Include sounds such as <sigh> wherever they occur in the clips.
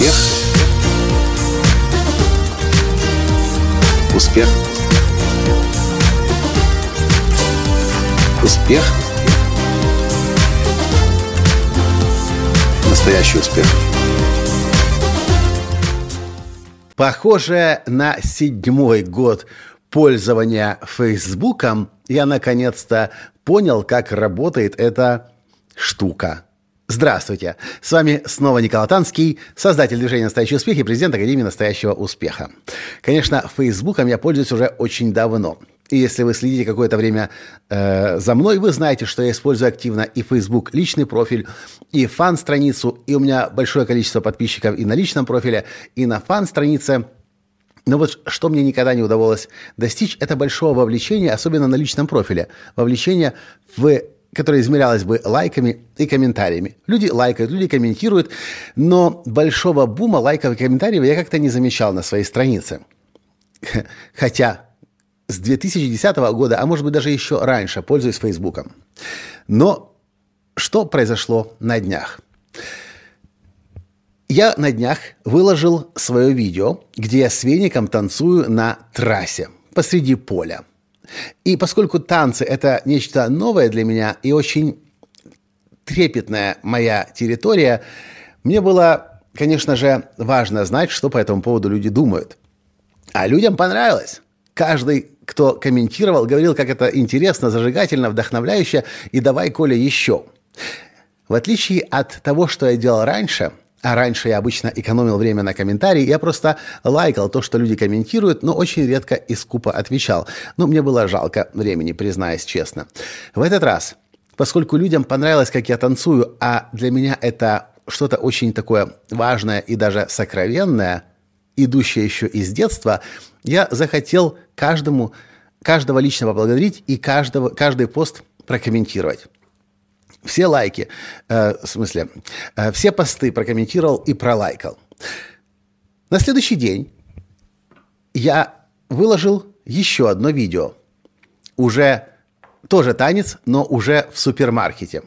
Успех. Успех. Успех. Настоящий успех. Похоже на седьмой год пользования Фейсбуком, я наконец-то понял, как работает эта штука. Здравствуйте! С вами снова Николай Танский, создатель движения «Настоящий успех» и президент Академии «Настоящего успеха». Конечно, Фейсбуком я пользуюсь уже очень давно. И если вы следите какое-то время э, за мной, вы знаете, что я использую активно и Facebook личный профиль, и фан-страницу, и у меня большое количество подписчиков и на личном профиле, и на фан-странице. Но вот что мне никогда не удавалось достичь, это большого вовлечения, особенно на личном профиле. Вовлечение в которое измерялось бы лайками и комментариями. Люди лайкают, люди комментируют, но большого бума лайков и комментариев я как-то не замечал на своей странице. <laughs> Хотя с 2010 года, а может быть даже еще раньше, пользуюсь Фейсбуком. Но что произошло на днях? Я на днях выложил свое видео, где я с веником танцую на трассе посреди поля – и поскольку танцы – это нечто новое для меня и очень трепетная моя территория, мне было, конечно же, важно знать, что по этому поводу люди думают. А людям понравилось. Каждый, кто комментировал, говорил, как это интересно, зажигательно, вдохновляюще, и давай, Коля, еще. В отличие от того, что я делал раньше – а раньше я обычно экономил время на комментарии, я просто лайкал то, что люди комментируют, но очень редко и скупо отвечал. Но мне было жалко времени, признаюсь честно. В этот раз, поскольку людям понравилось, как я танцую, а для меня это что-то очень такое важное и даже сокровенное, идущее еще из детства, я захотел каждому, каждого лично поблагодарить и каждого, каждый пост прокомментировать все лайки, э, в смысле, э, все посты прокомментировал и пролайкал. На следующий день я выложил еще одно видео. Уже тоже танец, но уже в супермаркете.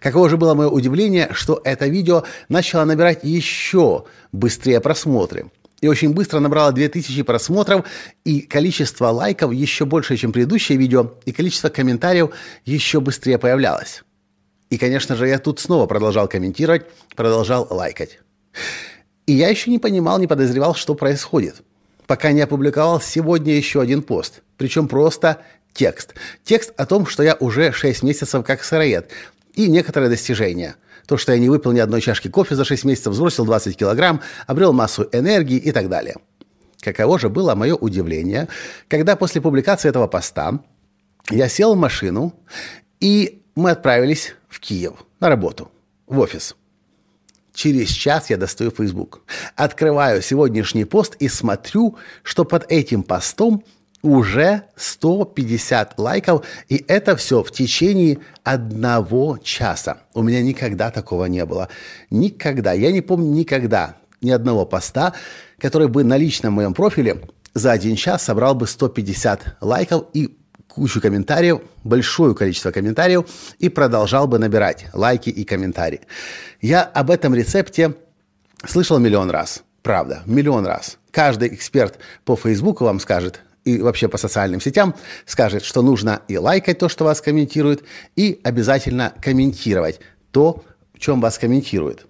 Каково же было мое удивление, что это видео начало набирать еще быстрее просмотры. И очень быстро набрало 2000 просмотров, и количество лайков еще больше, чем предыдущее видео, и количество комментариев еще быстрее появлялось. И, конечно же, я тут снова продолжал комментировать, продолжал лайкать. И я еще не понимал, не подозревал, что происходит, пока не опубликовал сегодня еще один пост. Причем просто текст. Текст о том, что я уже 6 месяцев как сыроед. И некоторые достижения. То, что я не выпил ни одной чашки кофе за 6 месяцев, сбросил 20 килограмм, обрел массу энергии и так далее. Каково же было мое удивление, когда после публикации этого поста я сел в машину и мы отправились в Киев на работу, в офис. Через час я достаю Facebook. Открываю сегодняшний пост и смотрю, что под этим постом уже 150 лайков, и это все в течение одного часа. У меня никогда такого не было. Никогда. Я не помню никогда ни одного поста, который бы на личном моем профиле за один час собрал бы 150 лайков и кучу комментариев, большое количество комментариев и продолжал бы набирать лайки и комментарии. Я об этом рецепте слышал миллион раз. Правда, миллион раз. Каждый эксперт по Фейсбуку вам скажет, и вообще по социальным сетям скажет, что нужно и лайкать то, что вас комментируют, и обязательно комментировать то, в чем вас комментируют.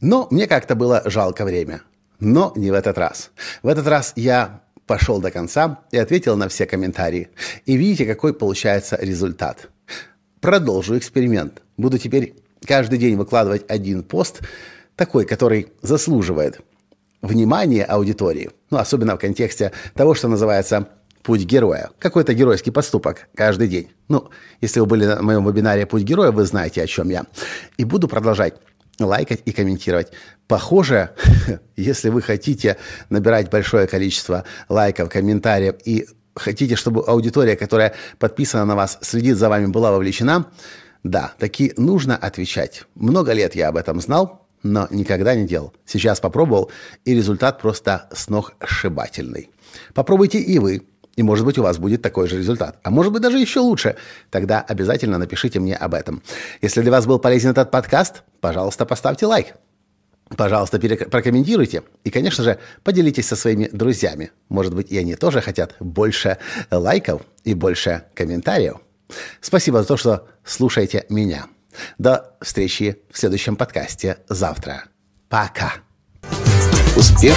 Но мне как-то было жалко время. Но не в этот раз. В этот раз я пошел до конца и ответил на все комментарии. И видите, какой получается результат. Продолжу эксперимент. Буду теперь каждый день выкладывать один пост, такой, который заслуживает внимания аудитории. Ну, особенно в контексте того, что называется «Путь героя». Какой-то геройский поступок каждый день. Ну, если вы были на моем вебинаре «Путь героя», вы знаете, о чем я. И буду продолжать лайкать и комментировать. Похоже, <laughs> если вы хотите набирать большое количество лайков, комментариев и хотите, чтобы аудитория, которая подписана на вас, следит за вами, была вовлечена, да, таки нужно отвечать. Много лет я об этом знал, но никогда не делал. Сейчас попробовал, и результат просто сногсшибательный. Попробуйте и вы. И, может быть, у вас будет такой же результат. А может быть, даже еще лучше. Тогда обязательно напишите мне об этом. Если для вас был полезен этот подкаст, пожалуйста, поставьте лайк. Пожалуйста, прокомментируйте и, конечно же, поделитесь со своими друзьями. Может быть, и они тоже хотят больше лайков и больше комментариев. Спасибо за то, что слушаете меня. До встречи в следующем подкасте завтра. Пока. Успех.